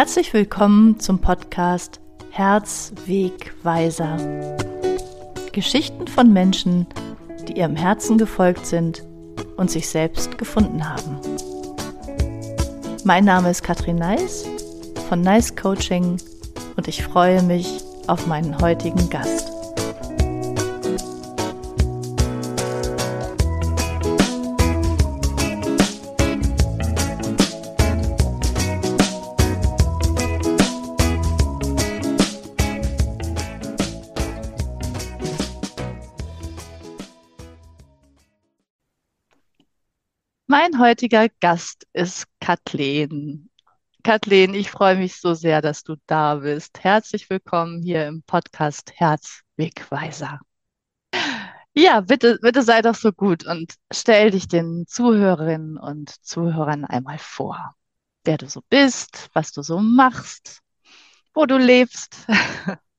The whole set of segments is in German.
Herzlich willkommen zum Podcast Herzwegweiser. Geschichten von Menschen, die ihrem Herzen gefolgt sind und sich selbst gefunden haben. Mein Name ist Katrin Neis von Nice Coaching und ich freue mich auf meinen heutigen Gast. Heutiger Gast ist Kathleen. Kathleen, ich freue mich so sehr, dass du da bist. Herzlich willkommen hier im Podcast Herzwegweiser. Ja, bitte, bitte sei doch so gut und stell dich den Zuhörerinnen und Zuhörern einmal vor, wer du so bist, was du so machst, wo du lebst.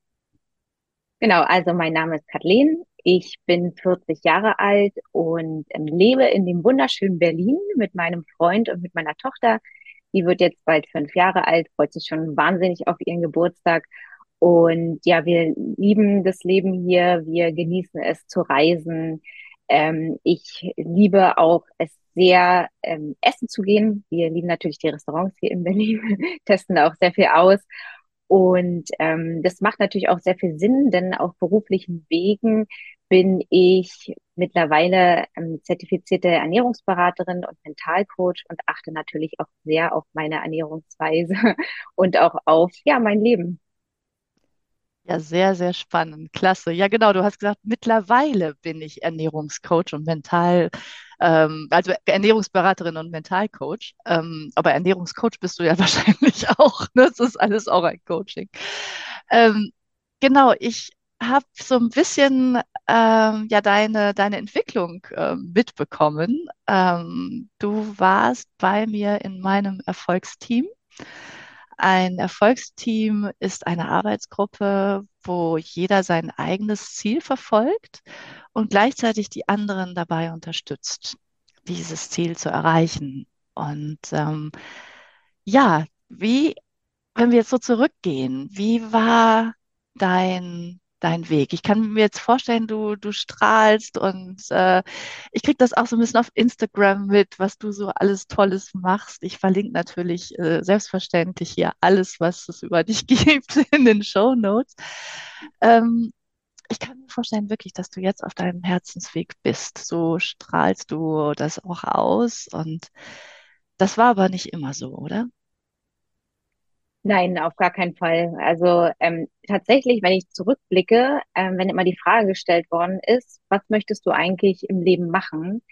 Genau, also mein Name ist Kathleen. Ich bin 40 Jahre alt und ähm, lebe in dem wunderschönen Berlin mit meinem Freund und mit meiner Tochter. Die wird jetzt bald fünf Jahre alt, freut sich schon wahnsinnig auf ihren Geburtstag. Und ja, wir lieben das Leben hier. Wir genießen es zu reisen. Ähm, ich liebe auch es sehr, ähm, essen zu gehen. Wir lieben natürlich die Restaurants hier in Berlin, testen auch sehr viel aus. Und ähm, das macht natürlich auch sehr viel Sinn, denn auf beruflichen Wegen bin ich mittlerweile ähm, zertifizierte Ernährungsberaterin und Mentalcoach und achte natürlich auch sehr auf meine Ernährungsweise und auch auf ja mein Leben. Ja, sehr, sehr spannend. Klasse. Ja, genau. Du hast gesagt, mittlerweile bin ich Ernährungscoach und Mental, ähm, also Ernährungsberaterin und Mentalcoach. Ähm, aber Ernährungscoach bist du ja wahrscheinlich auch. Ne? Das ist alles auch ein Coaching. Ähm, genau, ich habe so ein bisschen ähm, ja deine, deine Entwicklung ähm, mitbekommen. Ähm, du warst bei mir in meinem Erfolgsteam. Ein Erfolgsteam ist eine Arbeitsgruppe, wo jeder sein eigenes Ziel verfolgt und gleichzeitig die anderen dabei unterstützt, dieses Ziel zu erreichen. Und ähm, ja, wie, wenn wir jetzt so zurückgehen, wie war dein dein Weg. Ich kann mir jetzt vorstellen, du, du strahlst und äh, ich kriege das auch so ein bisschen auf Instagram mit, was du so alles Tolles machst. Ich verlinke natürlich äh, selbstverständlich hier alles, was es über dich gibt in den Show Notes. Ähm, ich kann mir vorstellen wirklich, dass du jetzt auf deinem Herzensweg bist. So strahlst du das auch aus und das war aber nicht immer so, oder? Nein, auf gar keinen Fall. Also ähm, tatsächlich, wenn ich zurückblicke, ähm, wenn immer die Frage gestellt worden ist, was möchtest du eigentlich im Leben machen,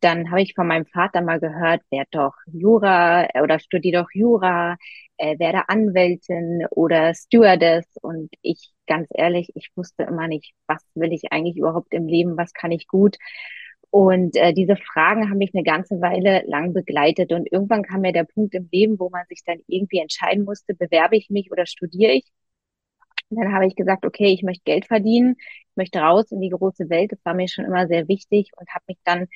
dann habe ich von meinem Vater mal gehört, werd doch Jura äh, oder studier doch Jura, äh, werde Anwältin oder Stewardess. Und ich, ganz ehrlich, ich wusste immer nicht, was will ich eigentlich überhaupt im Leben, was kann ich gut. Und äh, diese Fragen haben mich eine ganze Weile lang begleitet. Und irgendwann kam mir der Punkt im Leben, wo man sich dann irgendwie entscheiden musste, bewerbe ich mich oder studiere ich. Und dann habe ich gesagt, okay, ich möchte Geld verdienen, ich möchte raus in die große Welt. Das war mir schon immer sehr wichtig und habe mich dann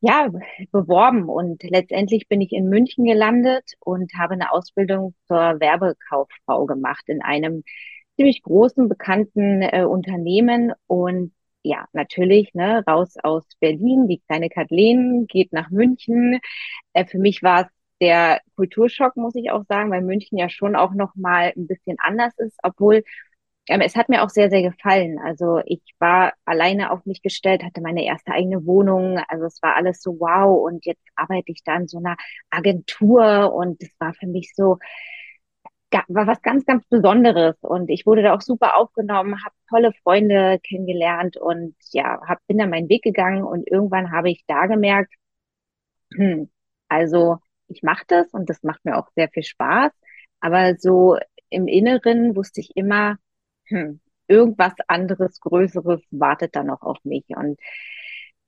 ja beworben. Und letztendlich bin ich in München gelandet und habe eine Ausbildung zur Werbekauffrau gemacht in einem ziemlich großen, bekannten äh, Unternehmen. Und ja, natürlich, ne, raus aus Berlin, die kleine Kathleen geht nach München. Äh, für mich war es der Kulturschock, muss ich auch sagen, weil München ja schon auch noch mal ein bisschen anders ist, obwohl ähm, es hat mir auch sehr, sehr gefallen. Also ich war alleine auf mich gestellt, hatte meine erste eigene Wohnung. Also es war alles so wow. Und jetzt arbeite ich da in so einer Agentur und es war für mich so, war was ganz, ganz Besonderes. Und ich wurde da auch super aufgenommen, habe tolle Freunde kennengelernt und ja, hab, bin dann meinen Weg gegangen und irgendwann habe ich da gemerkt, hm, also ich mache das und das macht mir auch sehr viel Spaß, aber so im Inneren wusste ich immer, hm, irgendwas anderes, Größeres wartet da noch auf mich. Und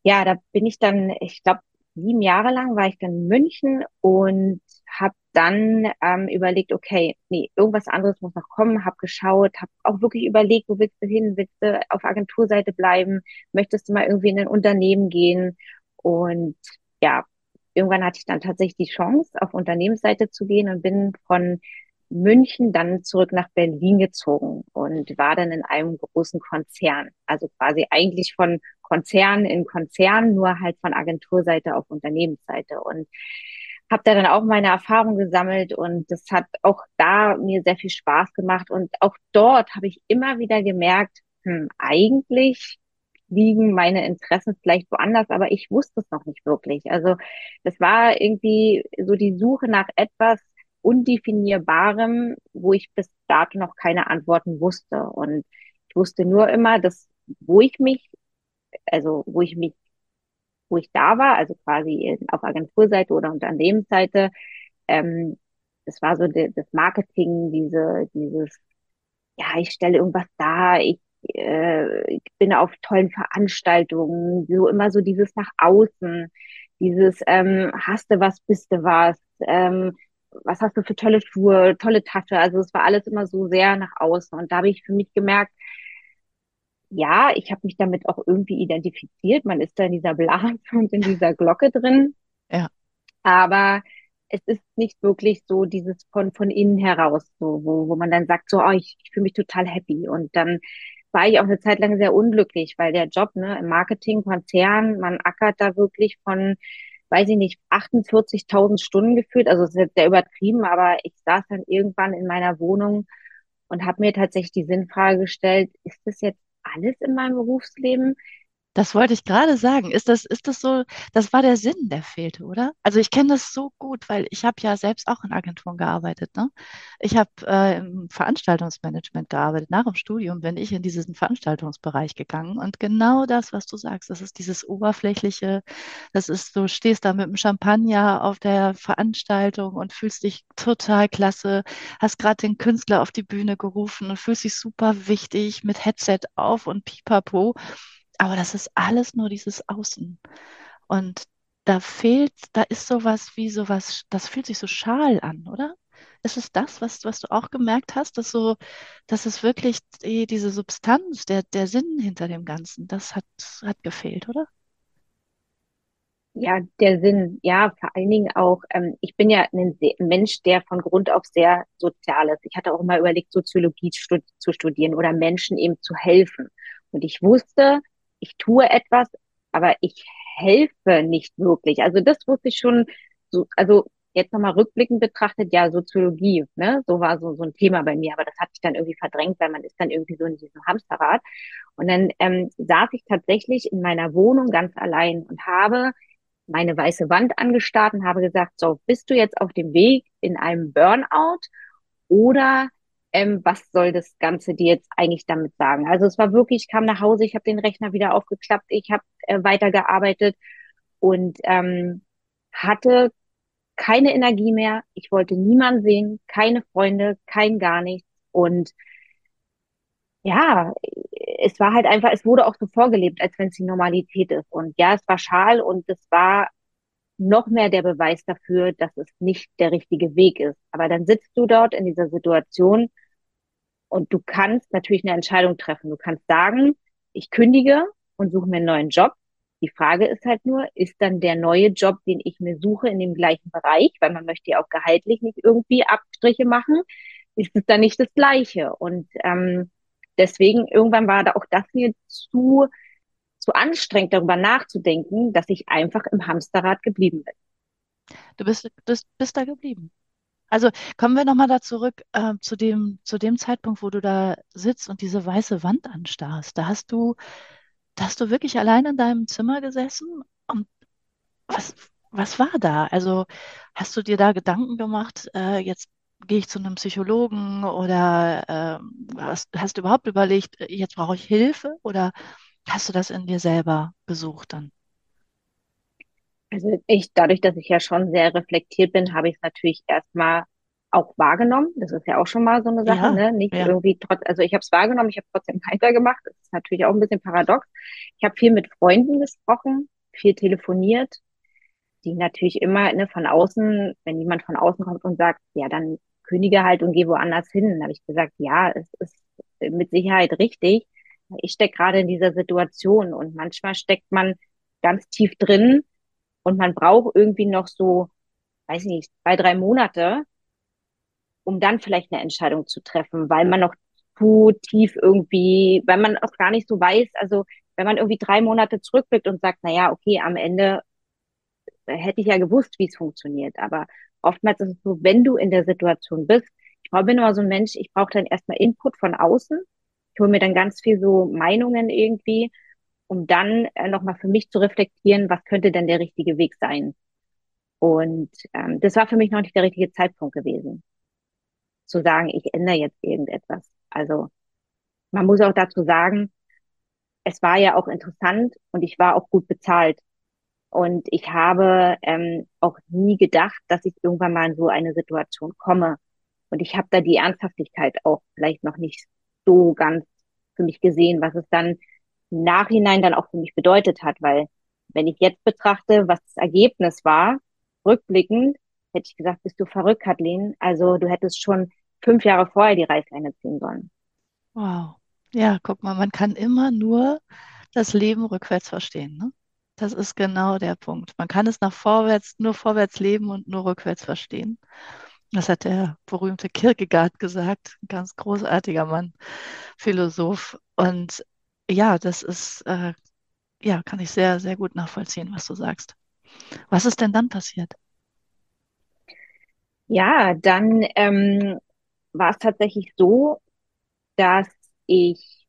ja, da bin ich dann, ich glaube, sieben Jahre lang war ich dann in München und habe dann ähm, überlegt, okay, nee, irgendwas anderes muss noch kommen, habe geschaut, habe auch wirklich überlegt, wo willst du hin, willst du auf Agenturseite bleiben, möchtest du mal irgendwie in ein Unternehmen gehen und ja, irgendwann hatte ich dann tatsächlich die Chance, auf Unternehmensseite zu gehen und bin von München dann zurück nach Berlin gezogen und war dann in einem großen Konzern. Also quasi eigentlich von Konzern in Konzern, nur halt von Agenturseite auf Unternehmensseite. Und habe da dann auch meine Erfahrung gesammelt und das hat auch da mir sehr viel Spaß gemacht. Und auch dort habe ich immer wieder gemerkt, hm, eigentlich liegen meine Interessen vielleicht woanders, aber ich wusste es noch nicht wirklich. Also das war irgendwie so die Suche nach etwas Undefinierbarem, wo ich bis dato noch keine Antworten wusste. Und ich wusste nur immer, dass wo ich mich, also wo ich mich, wo ich da war, also quasi auf Agenturseite oder Unternehmensseite, ähm, das war so das Marketing, diese, dieses, ja, ich stelle irgendwas dar, ich äh, ich bin auf tollen Veranstaltungen, so immer so dieses nach außen, dieses ähm, hast du was, bist du was, ähm, was hast du für tolle Schuhe, tolle Tasche. Also es war alles immer so sehr nach außen. Und da habe ich für mich gemerkt, ja, ich habe mich damit auch irgendwie identifiziert. Man ist da in dieser Blase und in dieser Glocke drin. Ja. Aber es ist nicht wirklich so dieses von, von innen heraus, so, wo, wo man dann sagt, so, oh, ich, ich fühle mich total happy. Und dann war ich auch eine Zeit lang sehr unglücklich, weil der Job ne, im Marketing, Konzern, man ackert da wirklich von, weiß ich nicht, 48.000 Stunden gefühlt. Also es ist jetzt sehr übertrieben, aber ich saß dann irgendwann in meiner Wohnung und habe mir tatsächlich die Sinnfrage gestellt, ist das jetzt alles in meinem Berufsleben? Das wollte ich gerade sagen. Ist das, ist das so, das war der Sinn, der fehlte, oder? Also ich kenne das so gut, weil ich habe ja selbst auch in Agenturen gearbeitet. Ne? Ich habe äh, im Veranstaltungsmanagement gearbeitet. Nach dem Studium bin ich in diesen Veranstaltungsbereich gegangen. Und genau das, was du sagst, das ist dieses Oberflächliche, das ist, du stehst da mit dem Champagner auf der Veranstaltung und fühlst dich total klasse, hast gerade den Künstler auf die Bühne gerufen und fühlst dich super wichtig mit Headset auf und pipapo. Aber das ist alles nur dieses Außen. Und da fehlt, da ist sowas wie sowas, das fühlt sich so schal an, oder? Ist es das, was, was du auch gemerkt hast, dass so, dass es wirklich die, diese Substanz, der, der Sinn hinter dem Ganzen, das hat, hat gefehlt, oder? Ja, der Sinn, ja, vor allen Dingen auch, ähm, ich bin ja ein, Mensch, der von Grund auf sehr sozial ist. Ich hatte auch mal überlegt, Soziologie stud zu studieren oder Menschen eben zu helfen. Und ich wusste, ich tue etwas, aber ich helfe nicht wirklich. Also das wusste ich schon, so, also jetzt nochmal rückblickend betrachtet, ja, Soziologie, ne, so war so, so ein Thema bei mir, aber das hat sich dann irgendwie verdrängt, weil man ist dann irgendwie so in diesem Hamsterrad. Und dann ähm, saß ich tatsächlich in meiner Wohnung ganz allein und habe meine weiße Wand angestarrt und habe gesagt, so, bist du jetzt auf dem Weg in einem Burnout oder ähm, was soll das Ganze dir jetzt eigentlich damit sagen? Also es war wirklich, ich kam nach Hause, ich habe den Rechner wieder aufgeklappt, ich habe äh, weitergearbeitet und ähm, hatte keine Energie mehr. Ich wollte niemanden sehen, keine Freunde, kein gar nichts. Und ja, es war halt einfach, es wurde auch so vorgelebt, als wenn es die Normalität ist. Und ja, es war schal und es war noch mehr der Beweis dafür, dass es nicht der richtige Weg ist. Aber dann sitzt du dort in dieser Situation und du kannst natürlich eine Entscheidung treffen. Du kannst sagen, ich kündige und suche mir einen neuen Job. Die Frage ist halt nur, ist dann der neue Job, den ich mir suche, in dem gleichen Bereich, weil man möchte ja auch gehaltlich nicht irgendwie Abstriche machen, ist es dann nicht das Gleiche. Und ähm, deswegen irgendwann war da auch das mir zu, zu anstrengend, darüber nachzudenken, dass ich einfach im Hamsterrad geblieben bin. Du bist, du bist da geblieben. Also kommen wir nochmal da zurück äh, zu dem, zu dem Zeitpunkt, wo du da sitzt und diese weiße Wand anstarrst. Da hast du, da hast du wirklich allein in deinem Zimmer gesessen und was, was war da? Also hast du dir da Gedanken gemacht, äh, jetzt gehe ich zu einem Psychologen oder äh, hast, hast du überhaupt überlegt, äh, jetzt brauche ich Hilfe oder hast du das in dir selber gesucht dann? Also ich, dadurch, dass ich ja schon sehr reflektiert bin, habe ich es natürlich erstmal auch wahrgenommen. Das ist ja auch schon mal so eine Sache, Ja, ne? Nicht ja. irgendwie trotz, also ich habe es wahrgenommen, ich habe trotzdem weitergemacht. Das ist natürlich auch ein bisschen paradox. Ich habe viel mit Freunden gesprochen, viel telefoniert, die natürlich immer ne, von außen, wenn jemand von außen kommt und sagt, ja, dann kündige halt und geh woanders hin, dann habe ich gesagt, ja, es ist mit Sicherheit richtig. Ich stecke gerade in dieser Situation und manchmal steckt man ganz tief drin und man braucht irgendwie noch so, weiß ich nicht, zwei, drei Monate, um dann vielleicht eine Entscheidung zu treffen, weil man noch zu tief irgendwie, weil man auch gar nicht so weiß, also wenn man irgendwie drei Monate zurückblickt und sagt, na ja, okay, am Ende hätte ich ja gewusst, wie es funktioniert. Aber oftmals ist es so, wenn du in der Situation bist, ich bin immer so ein Mensch, ich brauche dann erstmal Input von außen. Ich hole mir dann ganz viel so Meinungen irgendwie, um dann äh, nochmal für mich zu reflektieren, was könnte denn der richtige Weg sein. Und ähm, das war für mich noch nicht der richtige Zeitpunkt gewesen, zu sagen, ich ändere jetzt irgendetwas. Also man muss auch dazu sagen, es war ja auch interessant und ich war auch gut bezahlt. Und ich habe ähm, auch nie gedacht, dass ich irgendwann mal in so eine Situation komme. Und ich habe da die Ernsthaftigkeit auch vielleicht noch nicht so ganz für mich gesehen, was es dann Nachhinein dann auch für mich bedeutet hat. Weil wenn ich jetzt betrachte, was das Ergebnis war, rückblickend, hätte ich gesagt, bist du verrückt, Kathleen. Also du hättest schon fünf Jahre vorher die Reißleine ziehen sollen. Wow. Ja, guck mal, man kann immer nur das Leben rückwärts verstehen. Ne? Das ist genau der Punkt. Man kann es nach vorwärts, nur vorwärts leben und nur rückwärts verstehen. Das hat der berühmte Kierkegaard gesagt, ein ganz großartiger Mann, Philosoph. Und ja, das ist, äh, ja, kann ich sehr, sehr gut nachvollziehen, was du sagst. Was ist denn dann passiert? Ja, dann ähm, war es tatsächlich so, dass ich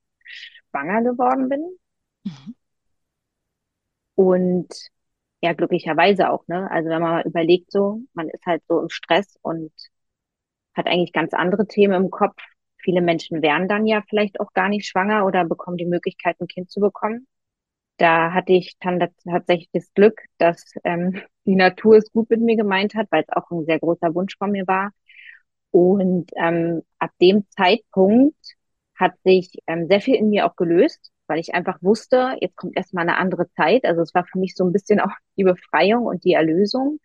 schwanger geworden bin. Mhm. Und ja, glücklicherweise auch, ne? Also wenn man mal überlegt so, man ist halt so im Stress und hat eigentlich ganz andere Themen im Kopf. Viele Menschen wären dann ja vielleicht auch gar nicht schwanger oder bekommen die Möglichkeit, ein Kind zu bekommen. Da hatte ich dann tatsächlich das Glück, dass ähm, die Natur es gut mit mir gemeint hat, weil es auch ein sehr großer Wunsch von mir war. Und ähm, ab dem Zeitpunkt hat sich ähm, sehr viel in mir auch gelöst weil ich einfach wusste, jetzt kommt erstmal eine andere Zeit. Also es war für mich so ein bisschen auch die Befreiung und die Erlösung.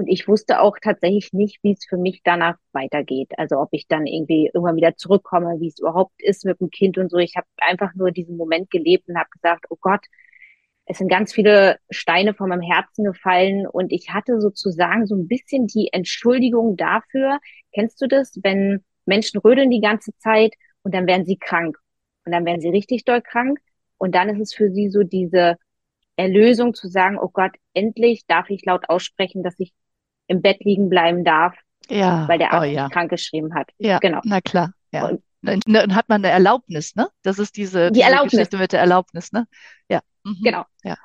Und ich wusste auch tatsächlich nicht, wie es für mich danach weitergeht. Also ob ich dann irgendwie irgendwann wieder zurückkomme, wie es überhaupt ist mit dem Kind und so. Ich habe einfach nur diesen Moment gelebt und habe gesagt, oh Gott, es sind ganz viele Steine von meinem Herzen gefallen und ich hatte sozusagen so ein bisschen die Entschuldigung dafür. Kennst du das, wenn Menschen rödeln die ganze Zeit und dann werden sie krank und dann werden sie richtig doll krank. Und dann ist es für sie so diese Erlösung zu sagen, oh Gott, endlich darf ich laut aussprechen, dass ich im Bett liegen bleiben darf, ja. weil der Arzt oh, ja. krank geschrieben hat. Ja, genau. Na klar. Ja. Und, dann hat man eine Erlaubnis, ne? Das ist diese, die diese Erlaubnis. Geschichte mit der Erlaubnis, ne? Ja. Mhm. Genau. Ja.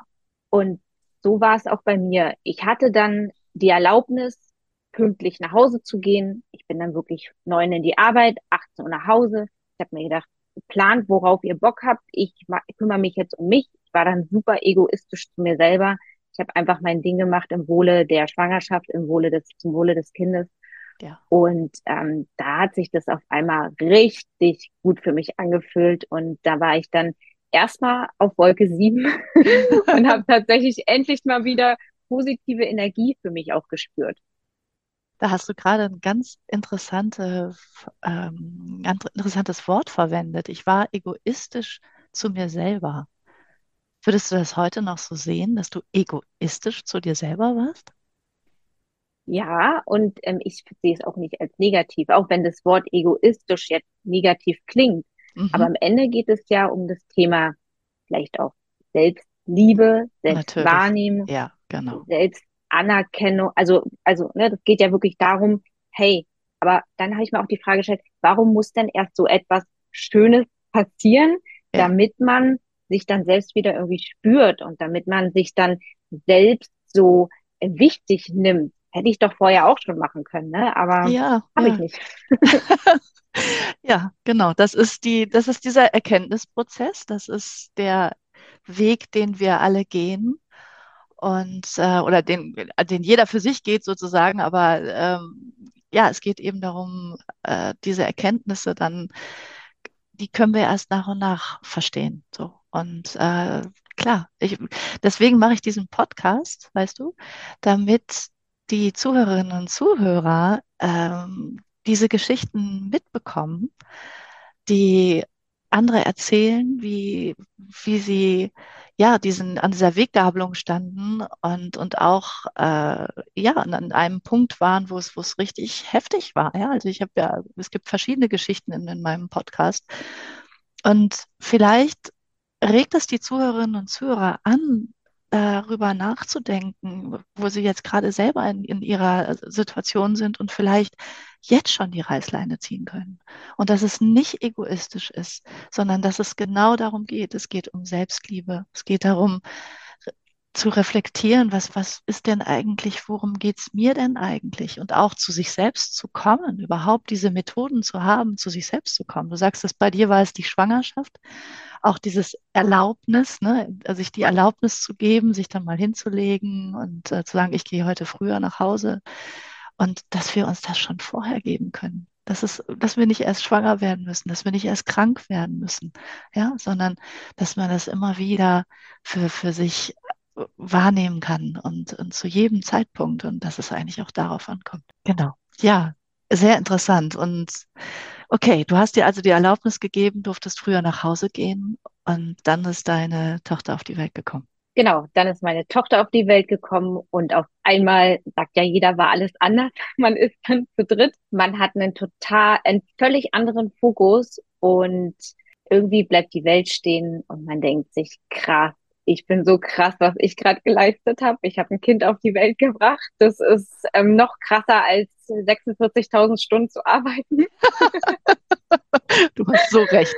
Und so war es auch bei mir. Ich hatte dann die Erlaubnis, pünktlich nach Hause zu gehen. Ich bin dann wirklich neun in die Arbeit, 18 Uhr nach Hause. Ich habe mir gedacht, plant, worauf ihr Bock habt. Ich kümmere mich jetzt um mich. Ich war dann super egoistisch zu mir selber. Ich habe einfach mein Ding gemacht im Wohle der Schwangerschaft, im Wohle des, zum Wohle des Kindes. Ja. Und ähm, da hat sich das auf einmal richtig gut für mich angefühlt. Und da war ich dann erstmal auf Wolke sieben und habe tatsächlich endlich mal wieder positive Energie für mich auch gespürt. Da hast du gerade ein ganz interessante, ähm, ganz interessantes Wort verwendet. Ich war egoistisch zu mir selber. Würdest du das heute noch so sehen, dass du egoistisch zu dir selber warst? Ja, und ähm, ich sehe es auch nicht als negativ, auch wenn das Wort egoistisch jetzt negativ klingt. Mhm. Aber am Ende geht es ja um das Thema vielleicht auch Selbstliebe, Selbstwahrnehmung, ja, genau. Selbst Anerkennung, also, also, ne, das geht ja wirklich darum, hey, aber dann habe ich mir auch die Frage gestellt, warum muss denn erst so etwas Schönes passieren, ja. damit man sich dann selbst wieder irgendwie spürt und damit man sich dann selbst so wichtig nimmt. Hätte ich doch vorher auch schon machen können, ne? Aber ja, habe ja. ich nicht. ja, genau. Das ist die, das ist dieser Erkenntnisprozess. Das ist der Weg, den wir alle gehen und äh, oder den, den jeder für sich geht sozusagen, aber ähm, ja, es geht eben darum, äh, diese Erkenntnisse dann, die können wir erst nach und nach verstehen. So. Und äh, klar, ich, deswegen mache ich diesen Podcast, weißt du, damit die Zuhörerinnen und Zuhörer ähm, diese Geschichten mitbekommen, die andere erzählen, wie, wie sie ja, diesen, an dieser Weggabelung standen und, und auch äh, ja, an einem Punkt waren, wo es, wo es richtig heftig war. Ja, also ich habe ja, es gibt verschiedene Geschichten in, in meinem Podcast. Und vielleicht regt es die Zuhörerinnen und Zuhörer an, darüber nachzudenken, wo sie jetzt gerade selber in, in ihrer Situation sind und vielleicht jetzt schon die Reißleine ziehen können. Und dass es nicht egoistisch ist, sondern dass es genau darum geht. Es geht um Selbstliebe. Es geht darum, zu reflektieren, was, was ist denn eigentlich, worum geht's mir denn eigentlich? Und auch zu sich selbst zu kommen, überhaupt diese Methoden zu haben, zu sich selbst zu kommen. Du sagst, dass bei dir war es die Schwangerschaft, auch dieses Erlaubnis, ne, sich die Erlaubnis zu geben, sich dann mal hinzulegen und äh, zu sagen, ich gehe heute früher nach Hause. Und dass wir uns das schon vorher geben können. Dass, es, dass wir nicht erst schwanger werden müssen, dass wir nicht erst krank werden müssen, ja, sondern dass man das immer wieder für, für sich wahrnehmen kann und, und zu jedem Zeitpunkt und dass es eigentlich auch darauf ankommt. Genau. Ja, sehr interessant. Und okay, du hast dir also die Erlaubnis gegeben, durftest früher nach Hause gehen und dann ist deine Tochter auf die Welt gekommen. Genau, dann ist meine Tochter auf die Welt gekommen und auf einmal sagt ja jeder, war alles anders. Man ist dann zu dritt. Man hat einen total, einen völlig anderen Fokus und irgendwie bleibt die Welt stehen und man denkt sich, krass, ich bin so krass, was ich gerade geleistet habe. Ich habe ein Kind auf die Welt gebracht. Das ist ähm, noch krasser als 46.000 Stunden zu arbeiten. du hast so recht.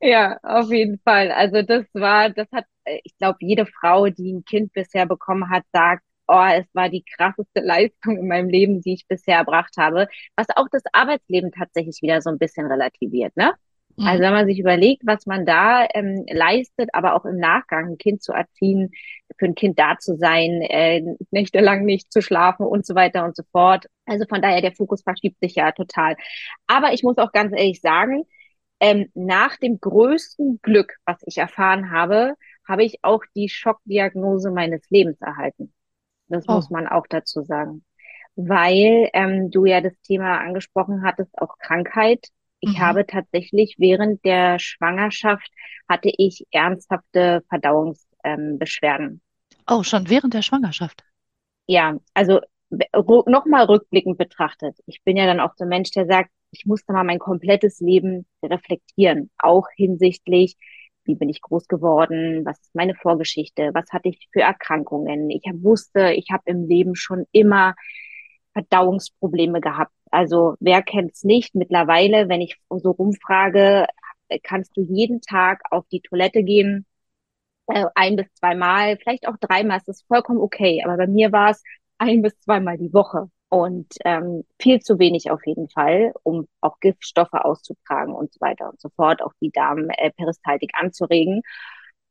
ja, auf jeden Fall. Also das war, das hat, ich glaube, jede Frau, die ein Kind bisher bekommen hat, sagt, oh, es war die krasseste Leistung in meinem Leben, die ich bisher erbracht habe. Was auch das Arbeitsleben tatsächlich wieder so ein bisschen relativiert, ne? Mhm. Also wenn man sich überlegt, was man da ähm, leistet, aber auch im Nachgang ein Kind zu erziehen, für ein Kind da zu sein, äh, nächtelang nicht zu schlafen und so weiter und so fort. Also von daher, der Fokus verschiebt sich ja total. Aber ich muss auch ganz ehrlich sagen, ähm, nach dem größten Glück, was ich erfahren habe, habe ich auch die Schockdiagnose meines Lebens erhalten. Das oh. muss man auch dazu sagen. Weil ähm, du ja das Thema angesprochen hattest, auch Krankheit ich mhm. habe tatsächlich während der Schwangerschaft hatte ich ernsthafte Verdauungsbeschwerden. Ähm, oh, schon während der Schwangerschaft? Ja, also nochmal rückblickend betrachtet. Ich bin ja dann auch so ein Mensch, der sagt, ich musste mal mein komplettes Leben reflektieren, auch hinsichtlich, wie bin ich groß geworden, was ist meine Vorgeschichte, was hatte ich für Erkrankungen. Ich wusste, ich habe im Leben schon immer Verdauungsprobleme gehabt. Also wer kennt's nicht? Mittlerweile, wenn ich so rumfrage, kannst du jeden Tag auf die Toilette gehen, äh, ein bis zweimal, vielleicht auch dreimal, das ist vollkommen okay. Aber bei mir war es ein bis zweimal die Woche und ähm, viel zu wenig auf jeden Fall, um auch Giftstoffe auszutragen und so weiter und so fort, auch die Darmperistaltik äh, anzuregen.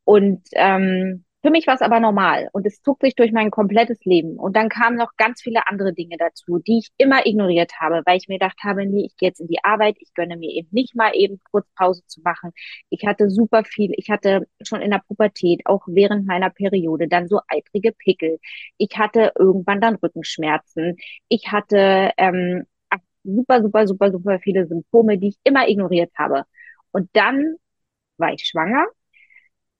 Und ähm, für mich war es aber normal und es zog sich durch mein komplettes Leben. Und dann kamen noch ganz viele andere Dinge dazu, die ich immer ignoriert habe, weil ich mir gedacht habe, nee, ich gehe jetzt in die Arbeit, ich gönne mir eben nicht mal eben kurz Pause zu machen. Ich hatte super viel, ich hatte schon in der Pubertät, auch während meiner Periode, dann so eitrige Pickel. Ich hatte irgendwann dann Rückenschmerzen. Ich hatte ähm, super, super, super, super viele Symptome, die ich immer ignoriert habe. Und dann war ich schwanger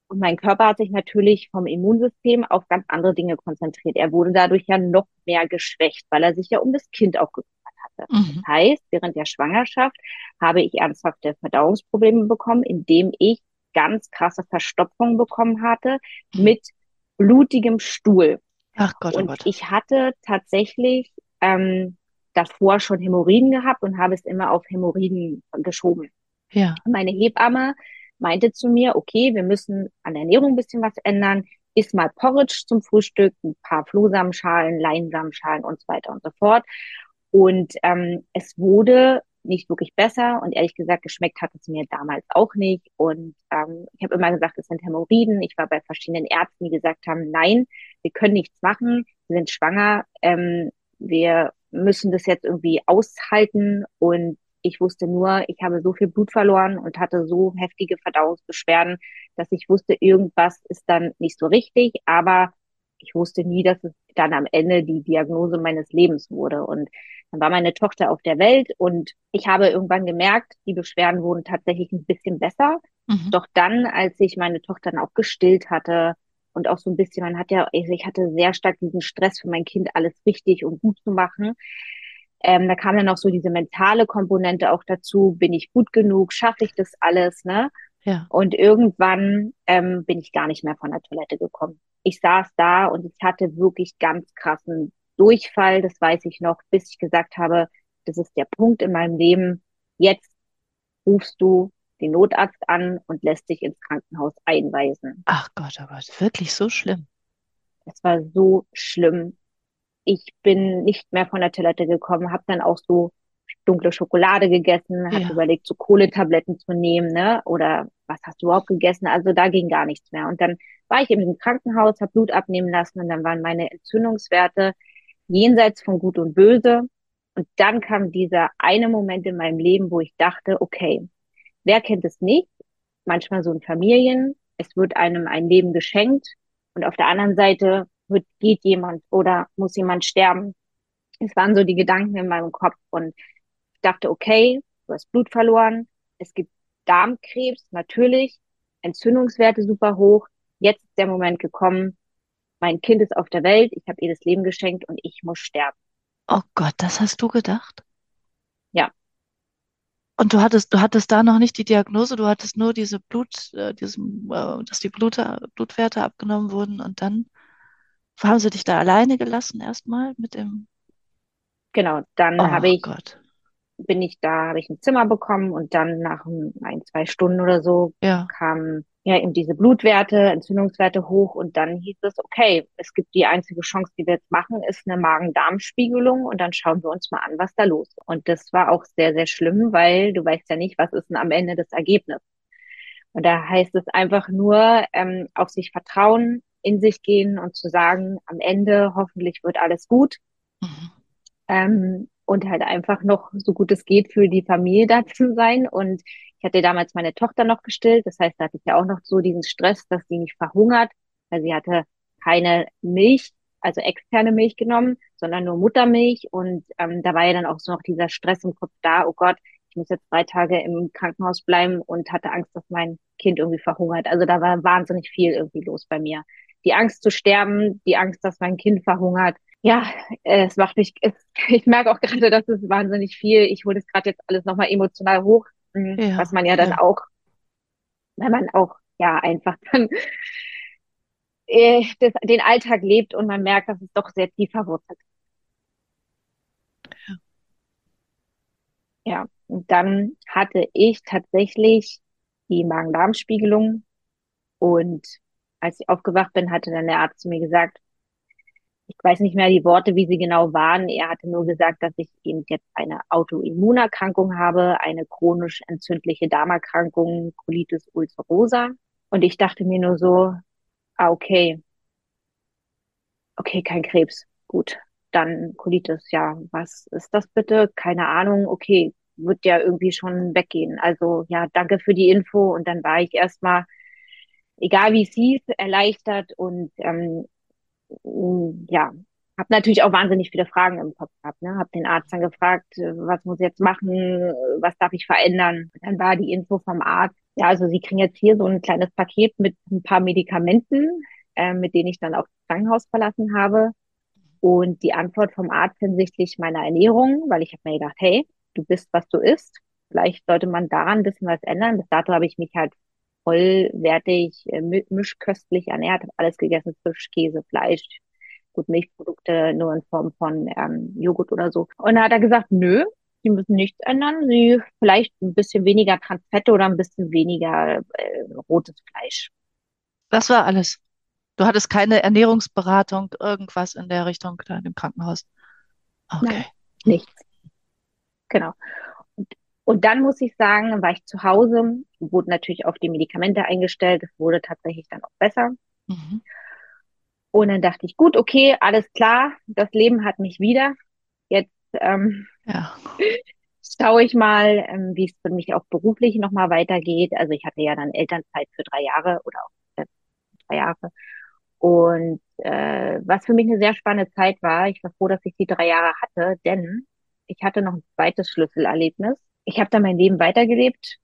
und mein Körper hat sich natürlich vom Immunsystem auf ganz andere Dinge konzentriert. Er wurde dadurch ja noch mehr geschwächt, weil er sich ja um das Kind auch gekümmert hatte. Mhm. Das heißt, während der Schwangerschaft habe ich ernsthafte Verdauungsprobleme bekommen, indem ich ganz krasse Verstopfung bekommen hatte mit blutigem Stuhl. Ach Gott, oh und Gott. ich hatte tatsächlich ähm, davor schon Hämorrhoiden gehabt und habe es immer auf Hämorrhoiden geschoben. Ja. Meine Hebamme meinte zu mir, okay, wir müssen an der Ernährung ein bisschen was ändern. Iss mal Porridge zum Frühstück, ein paar Flohsamenschalen, Leinsamenschalen und so weiter und so fort. Und ähm, es wurde nicht wirklich besser und ehrlich gesagt, geschmeckt hat es mir damals auch nicht. Und ähm, ich habe immer gesagt, es sind Hämorrhoiden. Ich war bei verschiedenen Ärzten, die gesagt haben, nein, wir können nichts machen, wir sind schwanger, ähm, wir müssen das jetzt irgendwie aushalten und ich wusste nur, ich habe so viel Blut verloren und hatte so heftige Verdauungsbeschwerden, dass ich wusste, irgendwas ist dann nicht so richtig, aber ich wusste nie, dass es dann am Ende die Diagnose meines Lebens wurde. Und dann war meine Tochter auf der Welt und ich habe irgendwann gemerkt, die Beschwerden wurden tatsächlich ein bisschen besser. Mhm. Doch dann, als ich meine Tochter dann auch gestillt hatte und auch so ein bisschen, man hat ja, also ich hatte sehr stark diesen Stress für mein Kind, alles richtig und gut zu machen. Ähm, da kam dann auch so diese mentale Komponente auch dazu. Bin ich gut genug? Schaffe ich das alles? Ne? Ja. Und irgendwann ähm, bin ich gar nicht mehr von der Toilette gekommen. Ich saß da und ich hatte wirklich ganz krassen Durchfall, das weiß ich noch, bis ich gesagt habe, das ist der Punkt in meinem Leben. Jetzt rufst du den Notarzt an und lässt dich ins Krankenhaus einweisen. Ach Gott, oh Gott, wirklich so schlimm. Es war so schlimm. Ich bin nicht mehr von der Toilette gekommen, habe dann auch so dunkle Schokolade gegessen, hatte Ja. überlegt, so Kohletabletten zu nehmen, ne? Oder was hast du überhaupt gegessen? Also da ging gar nichts mehr. Und dann war ich eben im Krankenhaus, habe Blut abnehmen lassen und dann waren meine Entzündungswerte jenseits von Gut und Böse. Und dann kam dieser eine Moment in meinem Leben, wo ich dachte, okay, wer kennt es nicht? Manchmal so in Familien, es wird einem ein Leben geschenkt und auf der anderen Seite wird, geht jemand oder muss jemand sterben. Es waren so die Gedanken in meinem Kopf und ich dachte, okay, du hast Blut verloren, es gibt Darmkrebs, natürlich, Entzündungswerte super hoch. Jetzt ist der Moment gekommen, mein Kind ist auf der Welt, ich habe ihr das Leben geschenkt und ich muss sterben. Oh Gott, das hast du gedacht? Ja, Und du hattest, du hattest da noch nicht die Diagnose, du hattest nur diese Blut, äh, diesem, äh, dass die Blute, Blutwerte abgenommen wurden und dann haben sie dich da alleine gelassen erstmal mit dem, genau. Dann habe oh ich Gott, bin ich da, habe ich ein Zimmer bekommen und dann nach ein, ein, zwei Stunden oder so ja, kamen ja eben diese Blutwerte, Entzündungswerte hoch und dann hieß es, okay, es gibt die einzige Chance, die wir jetzt machen, ist eine Magen-Darm-Spiegelung und dann schauen wir uns mal an, was da los ist. Und das war auch sehr, sehr schlimm, weil du weißt ja nicht, was ist denn am Ende das Ergebnis. Und da heißt es einfach nur, ähm, auf sich vertrauen, in sich gehen und zu sagen, am Ende hoffentlich wird alles gut. mhm. Ähm, und halt einfach noch so gut es geht für die Familie da zu sein. Und ich hatte damals meine Tochter noch gestillt. Das heißt, da hatte ich ja auch noch so diesen Stress, dass sie nicht verhungert, weil sie hatte keine Milch, also externe Milch genommen, sondern nur Muttermilch. Und ähm, da war ja dann auch so noch dieser Stress im Kopf da, oh Gott, ich muss jetzt drei Tage im Krankenhaus bleiben und hatte Angst, dass mein Kind irgendwie verhungert. Also da war wahnsinnig viel irgendwie los bei mir. Die Angst zu sterben, die Angst, dass mein Kind verhungert ja, äh, es macht mich, es, ich merke auch gerade, dass es wahnsinnig viel. Ich hole das gerade jetzt alles nochmal emotional hoch, was Ja, man ja dann ja, auch, wenn man auch ja einfach dann äh, das, den Alltag lebt und man merkt, dass es doch sehr tief verwurzelt ist. Ja, und dann hatte ich tatsächlich die Magen-Darm-Spiegelung und als ich aufgewacht bin, hatte dann der Arzt zu mir gesagt, ich weiß nicht mehr die Worte, wie sie genau waren. Er hatte nur gesagt, dass ich eben jetzt eine Autoimmunerkrankung habe, eine chronisch entzündliche Darmerkrankung, Colitis ulcerosa. Und ich dachte mir nur so, ah, okay, okay, kein Krebs. Gut, dann Colitis, ja, was ist das bitte? Keine Ahnung, okay, wird ja irgendwie schon weggehen. Also ja, danke für die Info. Und dann war ich erstmal, egal wie es hieß, erleichtert und ähm, ja, habe natürlich auch wahnsinnig viele Fragen im Kopf gehabt. Ne? Habe den Arzt dann gefragt, äh, was muss ich jetzt machen, was darf ich verändern. Dann war die Info vom Arzt, ja, also Sie kriegen jetzt hier so ein kleines Paket mit ein paar Medikamenten, äh, mit denen ich dann auch das Krankenhaus verlassen habe. Und die Antwort vom Arzt hinsichtlich meiner Ernährung, weil ich habe mir gedacht, hey, du bist, was du isst. Vielleicht sollte man daran ein bisschen was ändern. Bis dato habe ich mich halt vollwertig, äh, mischköstlich ernährt, habe alles gegessen, Fisch, Käse, Fleisch, gut, Milchprodukte nur in Form von ähm, Joghurt oder so. Und da hat er gesagt, nö, Sie müssen nichts ändern. Sie vielleicht ein bisschen weniger Transfette oder ein bisschen weniger äh, rotes Fleisch. das war alles. Du hattest keine Ernährungsberatung, irgendwas in der Richtung da im Krankenhaus. Okay. Nein, nichts. Genau. Und, dann muss ich sagen, war ich zu Hause, wurde natürlich auf die Medikamente eingestellt. Es wurde tatsächlich dann auch besser. Mhm. Und dann dachte ich, gut, okay, alles klar, das Leben hat mich wieder. Jetzt ähm, Ja. schaue ich mal, ähm, wie es für mich auch beruflich nochmal weitergeht. Also ich hatte ja dann Elternzeit für drei Jahre oder auch äh, drei Jahre. Und äh, was für mich eine sehr spannende Zeit war, ich war froh, dass ich die drei Jahre hatte, denn ich hatte noch ein zweites Schlüsselerlebnis. Ich habe da mein Leben weitergelebt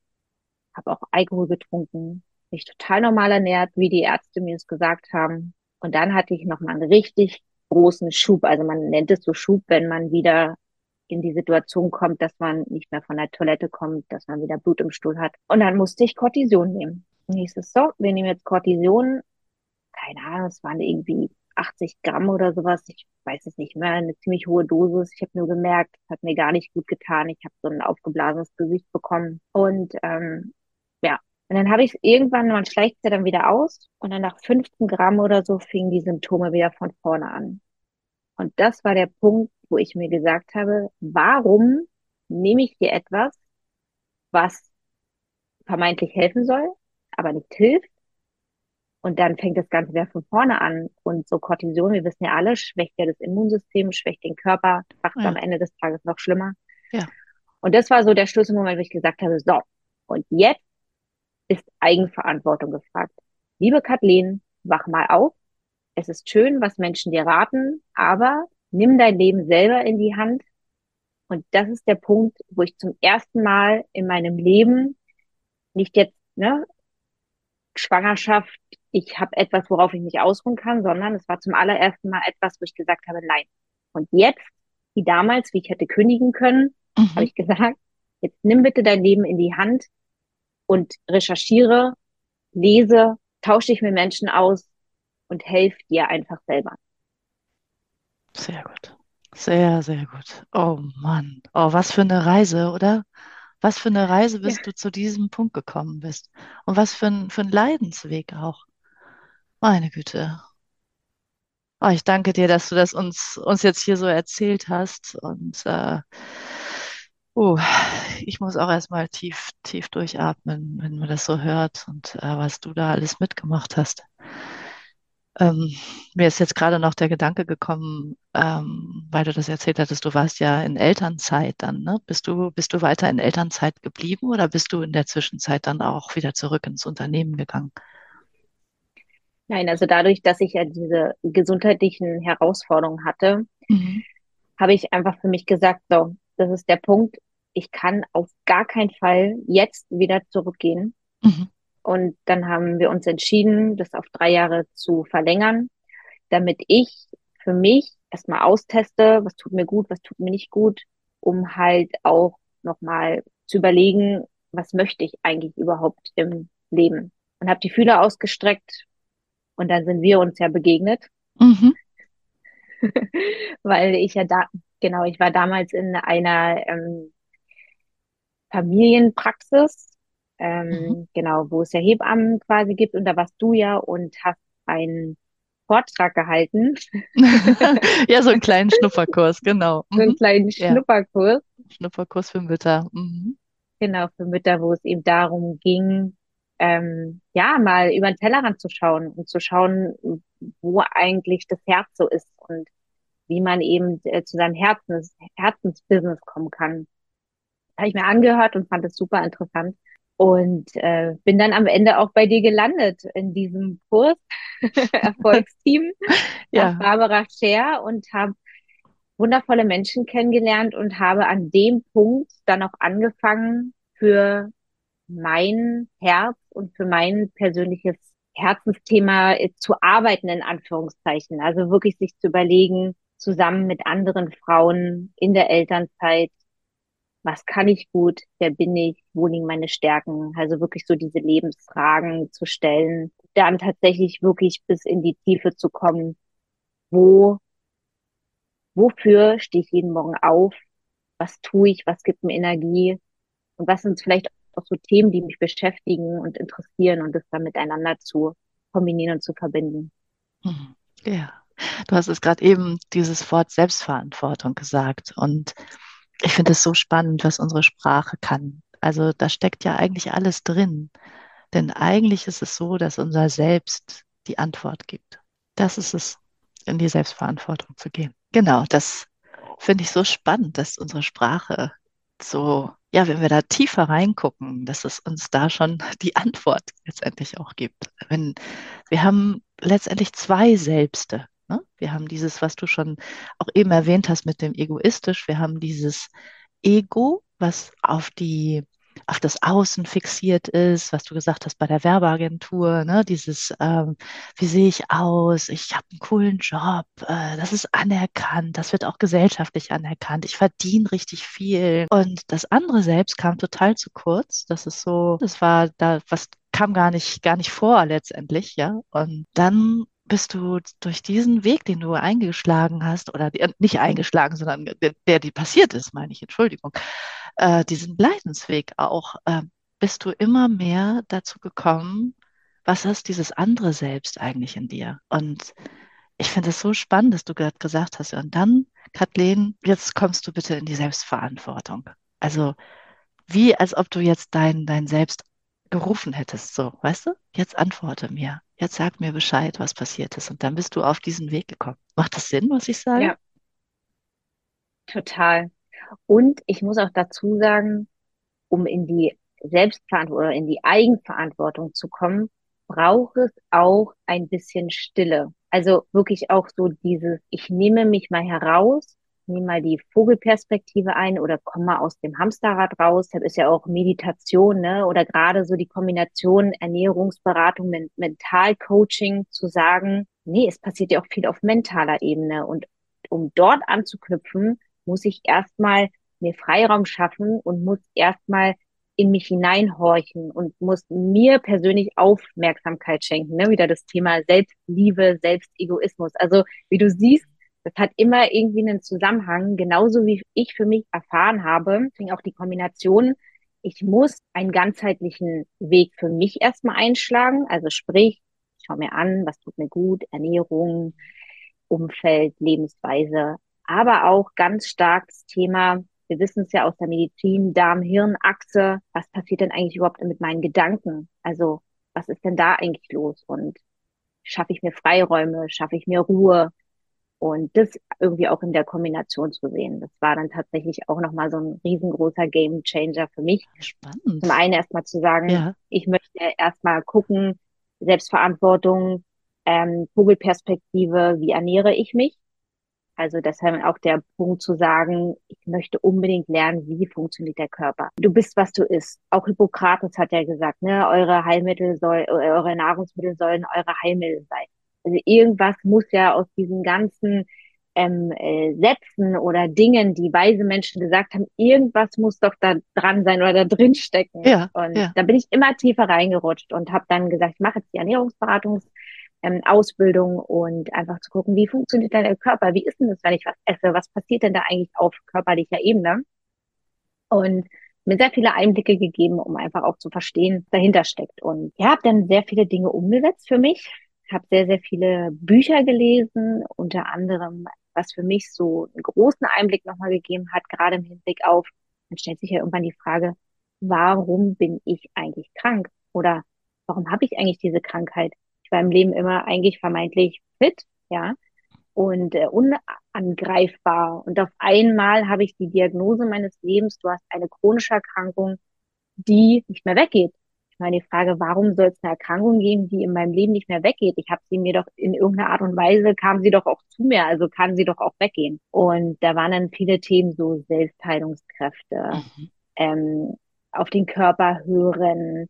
habe auch Alkohol getrunken, mich total normal ernährt, wie die Ärzte mir es gesagt haben. Und dann hatte ich noch mal einen richtig großen Schub. Also man nennt es so Schub, wenn man wieder in die Situation kommt, dass man nicht mehr von der Toilette kommt, dass man wieder Blut im Stuhl hat. Und dann musste ich Cortison nehmen. Und hieß es so, wir nehmen jetzt Cortison. Keine Ahnung, es waren irgendwie 80 Gramm oder sowas. Ich weiß es nicht mehr. Eine ziemlich hohe Dosis. Ich habe nur gemerkt, es hat mir gar nicht gut getan. Ich habe so ein aufgeblasenes Gesicht bekommen. Und ähm, ja, und dann habe ich irgendwann, man schleicht es ja dann wieder aus. Und dann nach 15 Gramm oder so fingen die Symptome wieder von vorne an. Und das war der Punkt, wo ich mir gesagt habe, warum nehme ich hier etwas, was vermeintlich helfen soll, aber nicht hilft? Und dann fängt das Ganze wieder von vorne an. Und so Cortison, wir wissen ja alle, schwächt ja das Immunsystem, schwächt den Körper, macht es Ja, am Ende des Tages noch schlimmer. ja, Und das war so der Schlüsselmoment, wo ich gesagt habe, so, und jetzt ist Eigenverantwortung gefragt. Liebe Kathleen, wach mal auf. Es ist schön, was Menschen dir raten, aber nimm dein Leben selber in die Hand. Und das ist der Punkt, wo ich zum ersten Mal in meinem Leben nicht jetzt, ne, Schwangerschaft, ich habe etwas, worauf ich mich ausruhen kann, sondern es war zum allerersten Mal etwas, wo ich gesagt habe, nein. Und jetzt, wie damals, wie ich hätte kündigen können, habe mhm. ich gesagt, jetzt nimm bitte dein Leben in die Hand und recherchiere, lese, tausche dich mit Menschen aus und helf dir einfach selber. Sehr gut. Sehr, sehr gut. Oh Mann. Oh, was für eine Reise, oder? Was für eine Reise, Ja, bis du zu diesem Punkt gekommen bist. Und was für ein, für ein Leidensweg auch. Meine Güte. Oh, ich danke dir, dass du das uns, uns jetzt hier so erzählt hast. Und äh, uh, ich muss auch erstmal tief, tief durchatmen, wenn man das so hört und äh, was du da alles mitgemacht hast. Ähm, mir ist jetzt gerade noch der Gedanke gekommen, ähm, weil du das erzählt hattest, du warst ja in Elternzeit dann, ne? Bist du, bist du weiter in Elternzeit geblieben oder bist du in der Zwischenzeit dann auch wieder zurück ins Unternehmen gegangen? Nein, also dadurch, dass ich ja diese gesundheitlichen Herausforderungen hatte, Mhm. habe ich einfach für mich gesagt, so, das ist der Punkt. Ich kann auf gar keinen Fall jetzt wieder zurückgehen. Mhm. Und dann haben wir uns entschieden, das auf drei Jahre zu verlängern, damit ich für mich erstmal austeste, was tut mir gut, was tut mir nicht gut, um halt auch nochmal zu überlegen, was möchte ich eigentlich überhaupt im Leben. Und habe die Fühler ausgestreckt und dann sind wir uns ja begegnet, Mhm. weil ich ja da, genau, ich war damals in einer ähm, Familienpraxis, Mhm. ähm, genau, wo es ja Hebammen quasi gibt und da warst du ja und hast einen Vortrag gehalten, Ja, so einen kleinen Schnupperkurs, genau. so einen Mhm. kleinen Ja, Schnupperkurs, Schnupperkurs für Mütter. Mhm. genau, für Mütter, wo es eben darum ging, ähm, ja, mal über den Tellerrand zu schauen und zu schauen, wo eigentlich das Herz so ist und wie man eben äh, zu seinem Herzens, Herzensbusiness kommen kann. habe ich mir angehört und fand es super interessant. Und äh, bin dann am Ende auch bei dir gelandet in diesem Kurs, Erfolgsteam Ja. Barbara Scher und habe wundervolle Menschen kennengelernt und habe an dem Punkt dann auch angefangen, für mein Herz und für mein persönliches Herzensthema äh, zu arbeiten, in Anführungszeichen. Also wirklich sich zu überlegen, zusammen mit anderen Frauen in der Elternzeit, was kann ich gut, wer bin ich, wo liegen meine Stärken, also wirklich so diese Lebensfragen zu stellen, dann tatsächlich wirklich bis in die Tiefe zu kommen, wo, wofür stehe ich jeden Morgen auf, was tue ich, was gibt mir Energie? Und was sind vielleicht auch so Themen, die mich beschäftigen und interessieren und das dann miteinander zu kombinieren und zu verbinden. Mhm. Ja. Du hast es gerade eben dieses Wort Selbstverantwortung gesagt und ich finde es so spannend, was unsere Sprache kann. Also da steckt ja eigentlich alles drin. Denn eigentlich ist es so, dass unser Selbst die Antwort gibt. Das ist es, in die Selbstverantwortung zu gehen. Genau, das finde ich so spannend, dass unsere Sprache so, ja, wenn wir da tiefer reingucken, dass es uns da schon die Antwort letztendlich auch gibt. Wenn wir haben letztendlich zwei Selbste. Ne? Wir haben dieses, was du schon auch eben erwähnt hast mit dem egoistisch. Wir haben dieses Ego, was auf die auf das Außen fixiert ist, was du gesagt hast bei der Werbeagentur, ne? Dieses, ähm, wie sehe ich aus? Ich habe einen coolen Job, äh, das ist anerkannt, das wird auch gesellschaftlich anerkannt, ich verdiene richtig viel. Und das andere selbst kam total zu kurz. Das ist so, das war da, was kam gar nicht, gar nicht vor letztendlich, ja. Und dann bist du durch diesen Weg, den du eingeschlagen hast, oder die, nicht eingeschlagen, sondern der, der dir passiert ist, meine ich, Entschuldigung, äh, diesen Leidensweg auch, äh, bist du immer mehr dazu gekommen, was ist dieses andere Selbst eigentlich in dir? Und ich finde es so spannend, dass du gerade gesagt hast, und dann, Kathleen, jetzt kommst du bitte in die Selbstverantwortung. Also wie als ob du jetzt dein, dein Selbst gerufen hättest, so, weißt du? Jetzt antworte mir. Jetzt sag mir Bescheid, was passiert ist. Und dann bist du auf diesen Weg gekommen. Macht das Sinn, was ich sage? Ja, total. Und ich muss auch dazu sagen, um in die Selbstverantwortung oder in die Eigenverantwortung zu kommen, braucht es auch ein bisschen Stille. Also wirklich auch so dieses, ich nehme mich mal heraus, nehme mal die Vogelperspektive ein oder komme mal aus dem Hamsterrad raus. Das ist ja auch Meditation, ne? Oder gerade so die Kombination Ernährungsberatung mit Mentalcoaching zu sagen, nee, es passiert ja auch viel auf mentaler Ebene. Und um dort anzuknüpfen, muss ich erstmal mir Freiraum schaffen und muss erstmal in mich hineinhorchen und muss mir persönlich Aufmerksamkeit schenken. Ne? Wieder das Thema Selbstliebe, Selbstegoismus. Also wie du siehst, das hat immer irgendwie einen Zusammenhang, genauso wie ich für mich erfahren habe, deswegen auch die Kombination, ich muss einen ganzheitlichen Weg für mich erstmal einschlagen, also sprich, ich schaue mir an, was tut mir gut, Ernährung, Umfeld, Lebensweise, aber auch ganz stark das Thema, wir wissen es ja aus der Medizin, Darm-Hirn-Achse, was passiert denn eigentlich überhaupt mit meinen Gedanken? Also was ist denn da eigentlich los? Und schaffe ich mir Freiräume, schaffe ich mir Ruhe? Und das irgendwie auch in der Kombination zu sehen, das war dann tatsächlich auch nochmal so ein riesengroßer Game Changer für mich. Spannend. Zum einen erstmal zu sagen, ja. ich möchte erstmal gucken, Selbstverantwortung, ähm, Vogelperspektive, wie ernähre ich mich? Also deshalb auch der Punkt zu sagen, ich möchte unbedingt lernen, wie funktioniert der Körper. Du bist, was du isst. Auch Hippokrates hat ja gesagt, ne, eure Heilmittel soll, eure Nahrungsmittel sollen eure Heilmittel sein. Also irgendwas muss ja aus diesen ganzen ähm, äh, Sätzen oder Dingen, die weise Menschen gesagt haben, irgendwas muss doch da dran sein oder da drin stecken. Ja, und ja. da bin ich immer tiefer reingerutscht und habe dann gesagt, ich mache jetzt die Ernährungsberatungs ähm, und einfach zu gucken, wie funktioniert denn der Körper? Wie ist denn das, wenn ich was esse? Was passiert denn da eigentlich auf körperlicher Ebene? Und mir sehr viele Einblicke gegeben, um einfach auch zu verstehen, was dahinter steckt. Und ja, habe dann sehr viele Dinge umgesetzt für mich, habe sehr, sehr viele Bücher gelesen, unter anderem, was für mich so einen großen Einblick nochmal gegeben hat, gerade im Hinblick auf, dann stellt sich ja irgendwann die Frage, warum bin ich eigentlich krank? Oder warum habe ich eigentlich diese Krankheit? Ich war im Leben immer eigentlich vermeintlich fit, ja, und äh, unangreifbar. Und auf einmal habe ich die Diagnose meines Lebens, du hast eine chronische Erkrankung, die nicht mehr weggeht meine die Frage, warum soll es eine Erkrankung geben, die in meinem Leben nicht mehr weggeht? Ich habe sie mir doch in irgendeiner Art und Weise, kam sie doch auch zu mir, also kann sie doch auch weggehen. Und da waren dann viele Themen, so Selbstheilungskräfte, mhm. ähm, auf den Körper hören,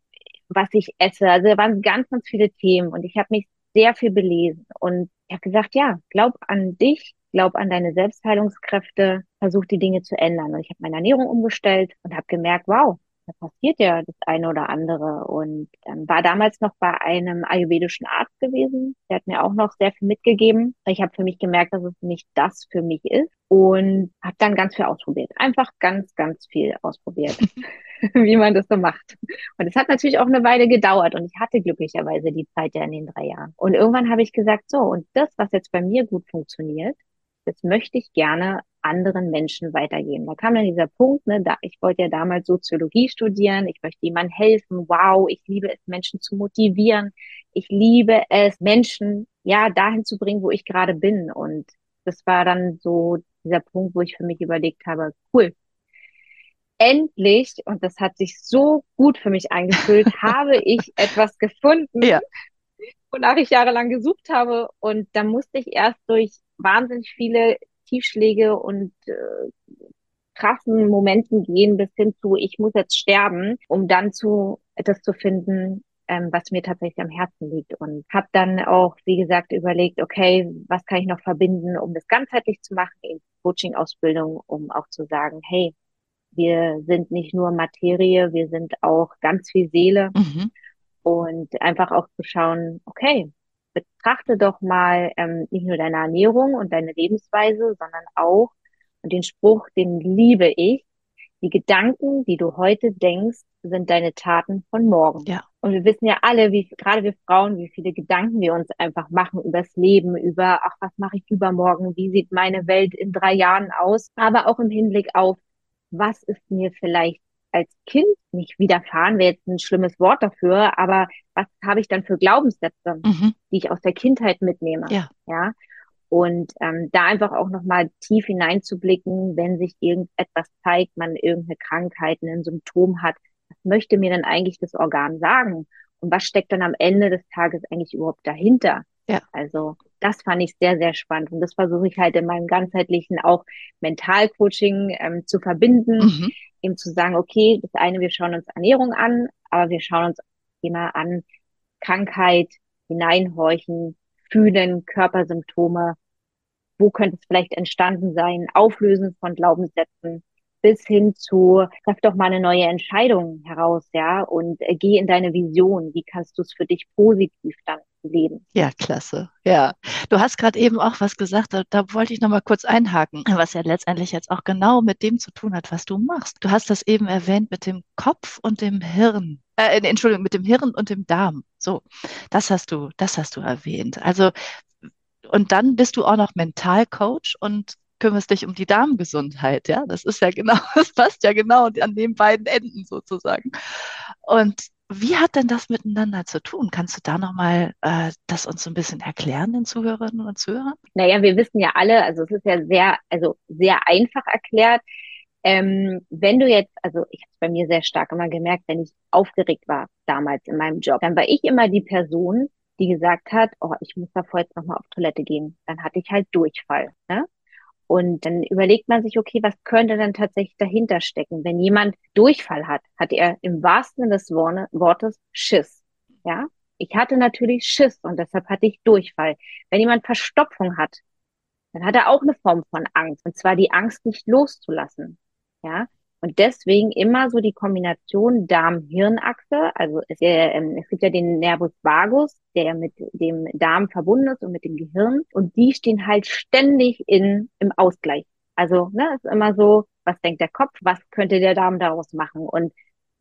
was ich esse. Also da waren ganz, ganz viele Themen und ich habe mich sehr viel belesen und ich habe gesagt, ja, glaub an dich, glaub an deine Selbstheilungskräfte, versuch die Dinge zu ändern. Und ich habe meine Ernährung umgestellt und habe gemerkt, wow, da passiert ja das eine oder andere. Und ähm, war damals noch bei einem ayurvedischen Arzt gewesen. Der hat mir auch noch sehr viel mitgegeben. Ich habe für mich gemerkt, dass es nicht das für mich ist und habe dann ganz viel ausprobiert. Einfach ganz, ganz viel ausprobiert, wie man das so macht. Und es hat natürlich auch eine Weile gedauert und ich hatte glücklicherweise die Zeit ja in den drei Jahren. Und irgendwann habe ich gesagt, so, und das, was jetzt bei mir gut funktioniert, das möchte ich gerne anderen Menschen weitergeben. Da kam dann dieser Punkt, ne, da, ich wollte ja damals Soziologie studieren, ich möchte jemandem helfen, wow, ich liebe es, Menschen zu motivieren, ich liebe es, Menschen ja dahin zu bringen, wo ich gerade bin. Und das war dann so dieser Punkt, wo ich für mich überlegt habe, cool, endlich, und das hat sich so gut für mich eingefühlt, habe ich etwas gefunden, ja. wonach ich jahrelang gesucht habe. Und da musste ich erst durch wahnsinnig viele Tiefschläge und äh, krassen Momenten gehen bis hin zu, ich muss jetzt sterben, um dann zu etwas zu finden, ähm, was mir tatsächlich am Herzen liegt. Und habe dann auch, wie gesagt, überlegt, okay, was kann ich noch verbinden, um das ganzheitlich zu machen, in Coaching-Ausbildung, um auch zu sagen, hey, wir sind nicht nur Materie, wir sind auch ganz viel Seele. Mhm. Und einfach auch zu schauen, okay, betrachte doch mal ähm, nicht nur deine Ernährung und deine Lebensweise, sondern auch, und den Spruch, den liebe ich, die Gedanken, die du heute denkst, sind deine Taten von morgen. Ja. Und wir wissen ja alle, wie gerade wir Frauen, wie viele Gedanken wir uns einfach machen übers Leben, über, ach, was mache ich übermorgen? Wie sieht meine Welt in drei Jahren aus? Aber auch im Hinblick auf, was ist mir vielleicht als Kind nicht widerfahren, wäre jetzt ein schlimmes Wort dafür, aber was habe ich dann für Glaubenssätze, mhm. die ich aus der Kindheit mitnehme? Ja. ja? Und ähm, da einfach auch nochmal tief hineinzublicken, wenn sich irgendetwas zeigt, man irgendeine Krankheit, ein Symptom hat, was möchte mir denn eigentlich das Organ sagen? Und was steckt dann am Ende des Tages eigentlich überhaupt dahinter? Ja. Also das fand ich sehr, sehr spannend. Und das versuche ich halt in meinem ganzheitlichen auch Mentalcoaching ähm, zu verbinden, mhm. eben zu sagen, okay, das eine, wir schauen uns Ernährung an, aber wir schauen uns immer an Krankheit, hineinhorchen, fühlen, Körpersymptome, wo könnte es vielleicht entstanden sein, Auflösen von Glaubenssätzen bis hin zu, treff doch mal eine neue Entscheidung heraus, ja, und äh, geh in deine Vision. Wie kannst du es für dich positiv dann leben? Ja, klasse. Ja, du hast gerade eben auch was gesagt, da, da wollte ich noch mal kurz einhaken, was ja letztendlich jetzt auch genau mit dem zu tun hat, was du machst. Du hast das eben erwähnt mit dem Kopf und dem Hirn. Äh, Entschuldigung, mit dem Hirn und dem Darm. So, das hast du, das hast du erwähnt. Also und dann bist du auch noch Mentalcoach und kümmerst dich um die Darmgesundheit. Ja, das ist ja genau, das passt ja genau an den beiden Enden sozusagen. Und wie hat denn das miteinander zu tun? Kannst du da nochmal äh, das uns so ein bisschen erklären, den Zuhörerinnen und Zuhörern? Naja, wir wissen ja alle, also es ist ja sehr, also sehr einfach erklärt. Ähm, wenn du jetzt, also ich habe es bei mir sehr stark immer gemerkt, wenn ich aufgeregt war damals in meinem Job, dann war ich immer die Person, die gesagt hat, oh, ich muss davor jetzt nochmal auf Toilette gehen. Dann hatte ich halt Durchfall. Ne? Und dann überlegt man sich, okay, was könnte denn tatsächlich dahinter stecken? Wenn jemand Durchfall hat, hat er im wahrsten Sinne des Wortes Schiss. Ja, ich hatte natürlich Schiss und deshalb hatte ich Durchfall. Wenn jemand Verstopfung hat, dann hat er auch eine Form von Angst, und zwar die Angst, nicht loszulassen. Ja, und deswegen immer so die Kombination Darm-Hirn-Achse. Also es, äh, es, gibt ja den Nervus vagus, der mit dem Darm verbunden ist und mit dem Gehirn. Und die stehen halt ständig in, im Ausgleich. Also ne, ist immer so, was denkt der Kopf, was könnte der Darm daraus machen? Und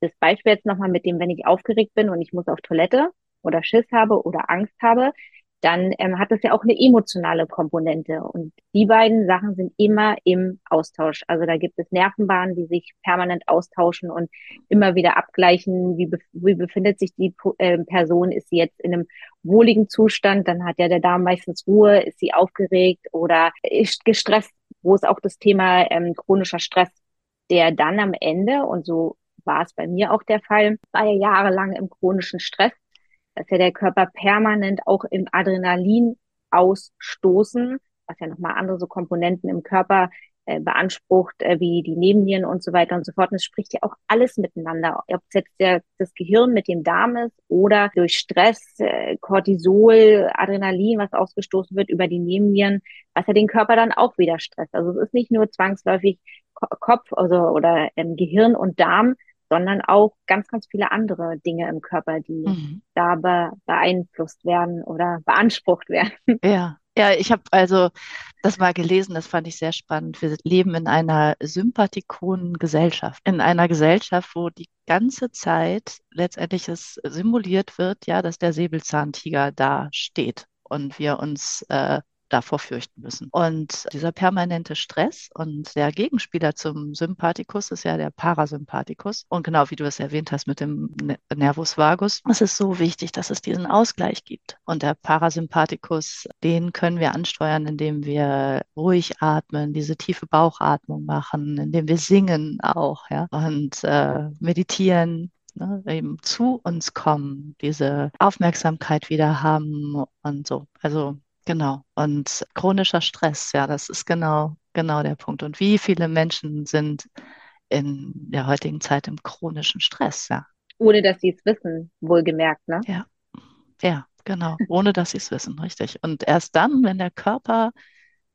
das Beispiel jetzt nochmal mit dem, wenn ich aufgeregt bin und ich muss auf Toilette oder Schiss habe oder Angst habe, dann ähm, hat das ja auch eine emotionale Komponente. Und die beiden Sachen sind immer im Austausch. Also da gibt es Nervenbahnen, die sich permanent austauschen und immer wieder abgleichen, wie, wie befindet sich die äh, Person, ist sie jetzt in einem wohligen Zustand, dann hat ja der Darm meistens Ruhe, ist sie aufgeregt oder ist gestresst, wo ist auch das Thema ähm, chronischer Stress, der dann am Ende, und so war es bei mir auch der Fall, war ja jahrelang im chronischen Stress dass ja der Körper permanent auch im Adrenalin ausstoßen, was ja nochmal andere so Komponenten im Körper äh, beansprucht, äh, wie die Nebennieren und so weiter und so fort. Und es spricht ja auch alles miteinander, ob es jetzt der, das Gehirn mit dem Darm ist oder durch Stress, äh, Cortisol, Adrenalin, was ausgestoßen wird über die Nebennieren, was ja den Körper dann auch wieder stresst. Also es ist nicht nur zwangsläufig Kopf also, oder ähm, Gehirn und Darm, sondern auch ganz, ganz viele andere Dinge im Körper, die mhm. da be beeinflusst werden oder beansprucht werden. Ja, ja, ich habe also das mal gelesen, das fand ich sehr spannend. Wir leben in einer sympathikonen Gesellschaft, in einer Gesellschaft, wo die ganze Zeit letztendlich es simuliert wird, ja, dass der Säbelzahntiger da steht und wir uns äh, davor fürchten müssen. Und dieser permanente Stress und der Gegenspieler zum Sympathikus ist ja der Parasympathikus. Und genau wie du es erwähnt hast mit dem Nervus vagus, es ist so wichtig, dass es diesen Ausgleich gibt. Und der Parasympathikus, den können wir ansteuern, indem wir ruhig atmen, diese tiefe Bauchatmung machen, indem wir singen auch, ja, und äh, meditieren, ne, eben zu uns kommen, diese Aufmerksamkeit wieder haben und so. Also Genau. Und chronischer Stress, ja, das ist genau genau der Punkt. Und wie viele Menschen sind in der heutigen Zeit im chronischen Stress, ja. Ohne dass sie es wissen, wohlgemerkt, ne? Ja, ja, genau. Ohne dass sie es wissen, richtig. Und erst dann, wenn der Körper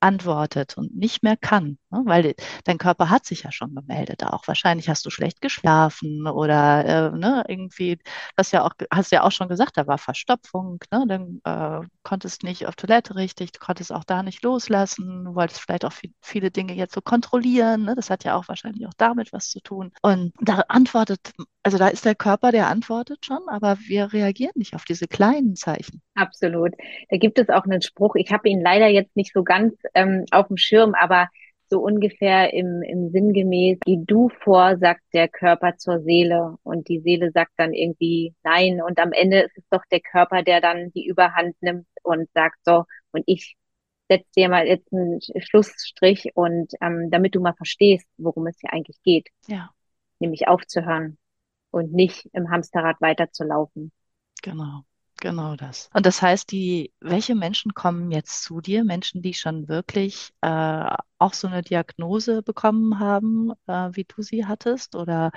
antwortet und nicht mehr kann, ne? weil dein Körper hat sich ja schon gemeldet auch. Wahrscheinlich hast du schlecht geschlafen oder äh, ne, irgendwie, das ja auch, hast ja auch schon gesagt, da war Verstopfung, ne? dann äh, konntest nicht auf Toilette richtig, du konntest auch da nicht loslassen, du wolltest vielleicht auch viel, viele Dinge jetzt so kontrollieren, ne? das hat ja auch wahrscheinlich auch damit was zu tun. Und da antwortet, also da ist der Körper, der antwortet schon, aber wir reagieren nicht auf diese kleinen Zeichen. Absolut. Da gibt es auch einen Spruch, ich habe ihn leider jetzt nicht so ganz ähm, auf dem Schirm, aber so ungefähr im, im Sinngemäß, geh du vor, sagt der Körper zur Seele und die Seele sagt dann irgendwie nein und am Ende ist es doch der Körper, der dann die Überhand nimmt und sagt so und ich setze dir mal jetzt einen Schlussstrich und ähm, damit du mal verstehst, worum es hier eigentlich geht. Ja. Nämlich aufzuhören und nicht im Hamsterrad weiterzulaufen. Genau. Genau das. Und das heißt, die, welche Menschen kommen jetzt zu dir? Menschen, die schon wirklich äh, auch so eine Diagnose bekommen haben, äh, wie du sie hattest? Oder,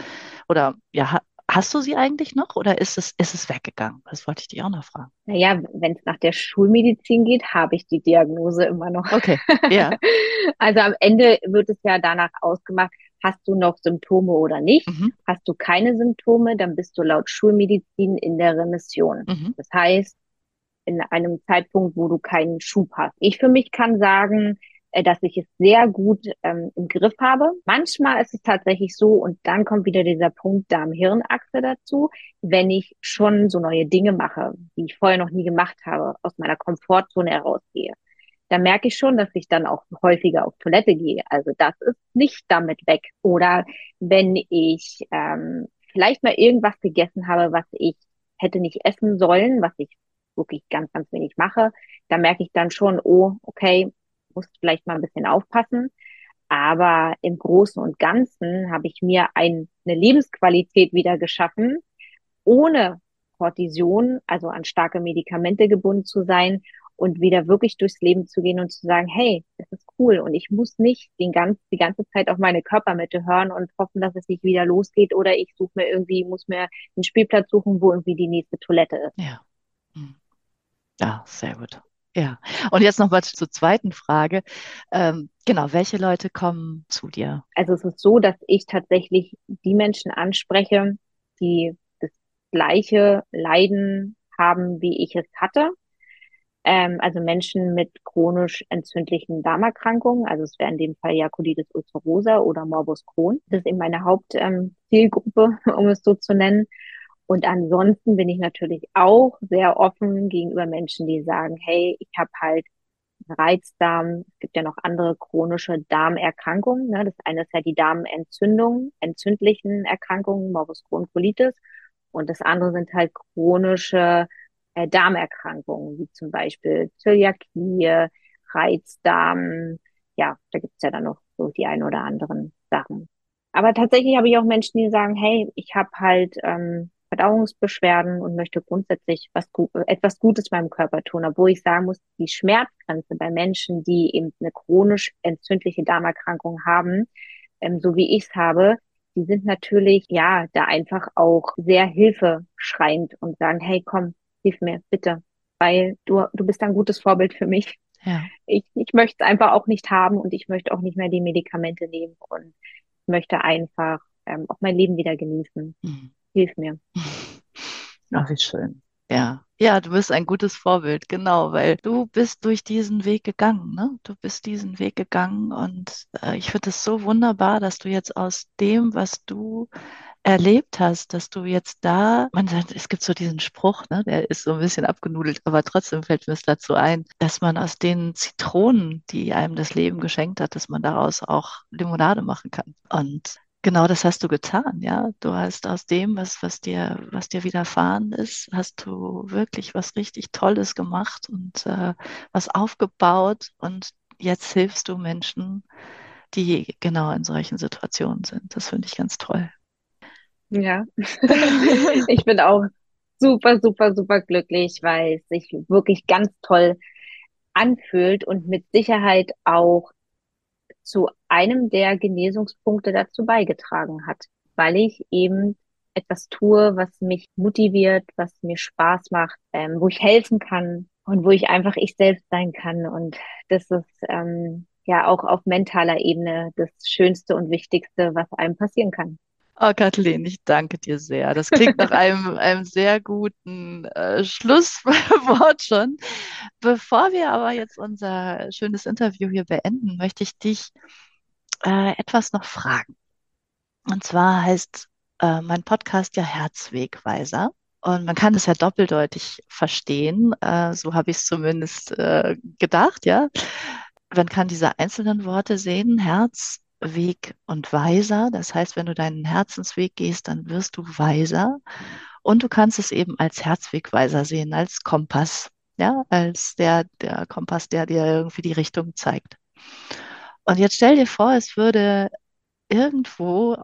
oder ja, hast du sie eigentlich noch oder ist es, ist es weggegangen? Das wollte ich dich auch noch fragen. Naja, wenn es nach der Schulmedizin geht, habe ich die Diagnose immer noch. Okay, ja. also am Ende wird es ja danach ausgemacht, Hast du noch Symptome oder nicht? Mhm. Hast du keine Symptome, dann bist du laut Schulmedizin in der Remission. Mhm. Das heißt, in einem Zeitpunkt, wo du keinen Schub hast. Ich für mich kann sagen, äh, dass ich es sehr gut ähm, im Griff habe. Manchmal ist es tatsächlich so, und dann kommt wieder dieser Punkt Darm-Hirnachse dazu, wenn ich schon so neue Dinge mache, die ich vorher noch nie gemacht habe, aus meiner Komfortzone herausgehe da merke ich schon, dass ich dann auch häufiger auf Toilette gehe. Also das ist nicht damit weg. Oder wenn ich ähm, vielleicht mal irgendwas gegessen habe, was ich hätte nicht essen sollen, was ich wirklich ganz, ganz wenig mache, da merke ich dann schon, oh, okay, muss vielleicht mal ein bisschen aufpassen. Aber im Großen und Ganzen habe ich mir ein, eine Lebensqualität wieder geschaffen, ohne Cortison, also an starke Medikamente gebunden zu sein und wieder wirklich durchs Leben zu gehen und zu sagen, hey, das ist cool und ich muss nicht den ganz, die ganze Zeit auf meine Körpermitte hören und hoffen, dass es nicht wieder losgeht oder ich suche mir irgendwie, muss mir einen Spielplatz suchen, wo irgendwie die nächste Toilette ist. Ja. Hm. Ja, sehr gut. Ja. Und jetzt nochmal zur zweiten Frage. Ähm, genau, welche Leute kommen zu dir? Also es ist so, dass ich tatsächlich die Menschen anspreche, die das gleiche Leiden haben, wie ich es hatte ähm, also Menschen mit chronisch entzündlichen Darmerkrankungen, also es wäre in dem Fall ja Colitis ulcerosa oder Morbus Crohn. Das ist eben meine Hauptzielgruppe, ähm, um es so zu nennen. Und ansonsten bin ich natürlich auch sehr offen gegenüber Menschen, die sagen, hey, ich habe halt Reizdarm, es gibt ja noch andere chronische Darmerkrankungen. Ne? Das eine ist ja die Darmentzündung, entzündlichen Erkrankungen, Morbus Crohn, Colitis. Und das andere sind halt chronische äh, Darmerkrankungen, wie zum Beispiel Zöliakie, Reizdarm. Ja, da gibt's ja dann noch so die ein oder anderen Sachen. Aber tatsächlich habe ich auch Menschen, die sagen, hey, ich habe halt ähm, Verdauungsbeschwerden und möchte grundsätzlich was, etwas Gutes meinem Körper tun, obwohl ich sagen muss, die Schmerzgrenze bei Menschen, die eben eine chronisch entzündliche Darmerkrankung haben, ähm, so wie ich es habe, die sind natürlich ja da einfach auch sehr hilfeschreiend und sagen, hey, komm, hilf mir, bitte, weil du, du bist ein gutes Vorbild für mich. Ja. Ich, ich möchte es einfach auch nicht haben und ich möchte auch nicht mehr die Medikamente nehmen und möchte einfach ähm, auch mein Leben wieder genießen. Mhm. Hilf mir. Ach, wie schön. Ja, ja, du bist ein gutes Vorbild, genau, weil du bist durch diesen Weg gegangen, ne? Du bist diesen Weg gegangen und äh, ich finde es so wunderbar, dass du jetzt aus dem, was du erlebt hast, dass du jetzt da, man sagt, es gibt so diesen Spruch, ne, der ist so ein bisschen abgenudelt, aber trotzdem fällt mir es dazu ein, dass man aus den Zitronen, die einem das Leben geschenkt hat, dass man daraus auch Limonade machen kann. Und genau das hast du getan, ja. Du hast aus dem, was, was dir, was dir widerfahren ist, hast du wirklich was richtig Tolles gemacht und äh, was aufgebaut und jetzt hilfst du Menschen, die genau in solchen Situationen sind. Das finde ich ganz toll. Ja, ich bin auch super, super, super glücklich, weil es sich wirklich ganz toll anfühlt und mit Sicherheit auch zu einem der Genesungspunkte dazu beigetragen hat, weil ich eben etwas tue, was mich motiviert, was mir Spaß macht, ähm, wo ich helfen kann und wo ich einfach ich selbst sein kann. Und das ist ähm, ja auch auf mentaler Ebene das Schönste und Wichtigste, was einem passieren kann. Oh, Kathleen, ich danke dir sehr. Das klingt nach einem, einem sehr guten äh, Schlusswort schon. Bevor wir aber jetzt unser schönes Interview hier beenden, möchte ich dich äh, etwas noch fragen. Und zwar heißt äh, mein Podcast ja Herzwegweiser. Und man kann es ja doppeldeutig verstehen. Äh, so habe ich es zumindest äh, gedacht, ja. Man kann diese einzelnen Worte sehen, Herz, Weg und Weiser. Das heißt, wenn du deinen Herzensweg gehst, dann wirst du weiser. Und du kannst es eben als Herzwegweiser sehen, als Kompass, ja, als der, der Kompass, der dir irgendwie die Richtung zeigt. Und jetzt stell dir vor, es würde irgendwo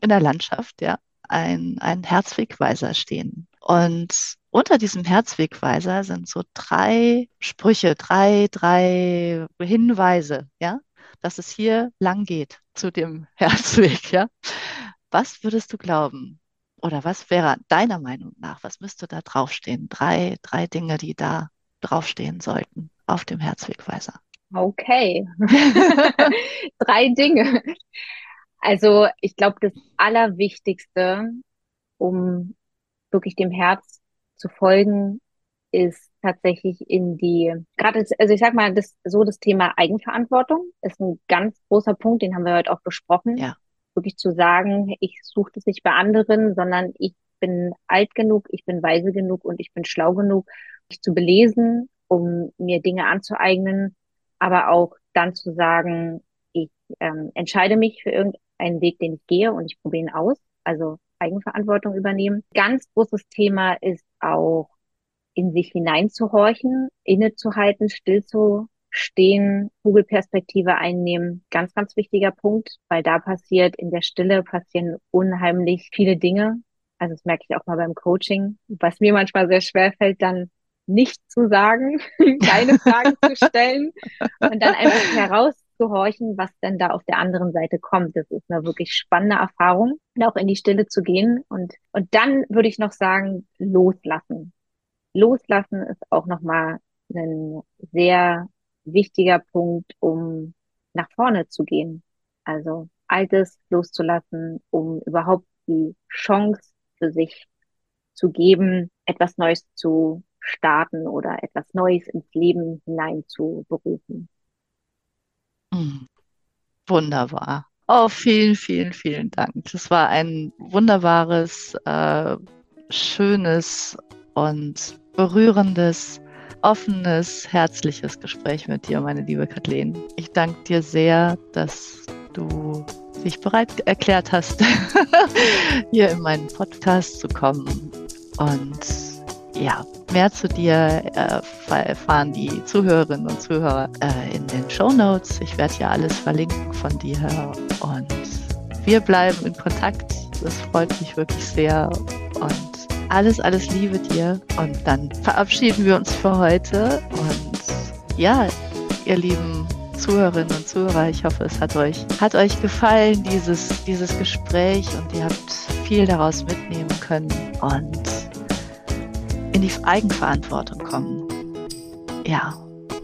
in der Landschaft, ja, ein, ein Herzwegweiser stehen. Und unter diesem Herzwegweiser sind so drei Sprüche, drei, drei Hinweise, ja, dass es hier lang geht zu dem Herzweg, ja. Was würdest du glauben? Oder was wäre deiner Meinung nach, was müsste da draufstehen? Drei, drei Dinge, die da draufstehen sollten auf dem Herzwegweiser. Okay. drei Dinge. Also ich glaube, das Allerwichtigste, um wirklich dem Herz zu folgen, ist tatsächlich in die, gerade, also ich sag mal, das, so das Thema Eigenverantwortung ist ein ganz großer Punkt, den haben wir heute auch besprochen. Ja. Wirklich zu sagen, ich suche das nicht bei anderen, sondern ich bin alt genug, ich bin weise genug und ich bin schlau genug, mich zu belesen, um mir Dinge anzueignen, aber auch dann zu sagen, ich ähm, entscheide mich für irgendeinen Weg, den ich gehe und ich probiere ihn aus. Also Eigenverantwortung übernehmen. Ganz großes Thema ist auch in sich hineinzuhorchen, innezuhalten, still zu stehen, Kugelperspektive einnehmen. Ganz, ganz wichtiger Punkt, weil da passiert, in der Stille passieren unheimlich viele Dinge. Also das merke ich auch mal beim Coaching, was mir manchmal sehr schwer fällt, dann nicht zu sagen, keine Fragen zu stellen und dann einfach herauszuhorchen, was denn da auf der anderen Seite kommt. Das ist eine wirklich spannende Erfahrung, auch in die Stille zu gehen. Und, und dann würde ich noch sagen, loslassen. Loslassen ist auch nochmal ein sehr wichtiger Punkt, um nach vorne zu gehen. Also Altes loszulassen, um überhaupt die Chance für sich zu geben, etwas Neues zu starten oder etwas Neues ins Leben hinein zu berufen. Hm. Wunderbar. Oh, vielen, vielen, vielen Dank. Das war ein wunderbares, äh, schönes und berührendes, offenes, herzliches Gespräch mit dir, meine liebe Kathleen. Ich danke dir sehr, dass du dich bereit erklärt hast, hier in meinen Podcast zu kommen. Und ja, mehr zu dir erfahren die Zuhörerinnen und Zuhörer äh, in den Show Notes. Ich werde hier alles verlinken von dir und wir bleiben in Kontakt. Das freut mich wirklich sehr und alles, alles Liebe dir. Und dann verabschieden wir uns für heute. Und ja, ihr lieben Zuhörerinnen und Zuhörer, ich hoffe, es hat euch, hat euch gefallen, dieses, dieses Gespräch und ihr habt viel daraus mitnehmen können und in die Eigenverantwortung kommen. Ja,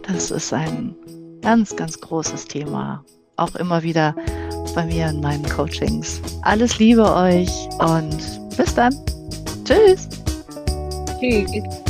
das ist ein ganz, ganz großes Thema. Auch immer wieder bei mir in meinen Coachings. Alles Liebe euch und bis dann. Tschüss. Tschüss.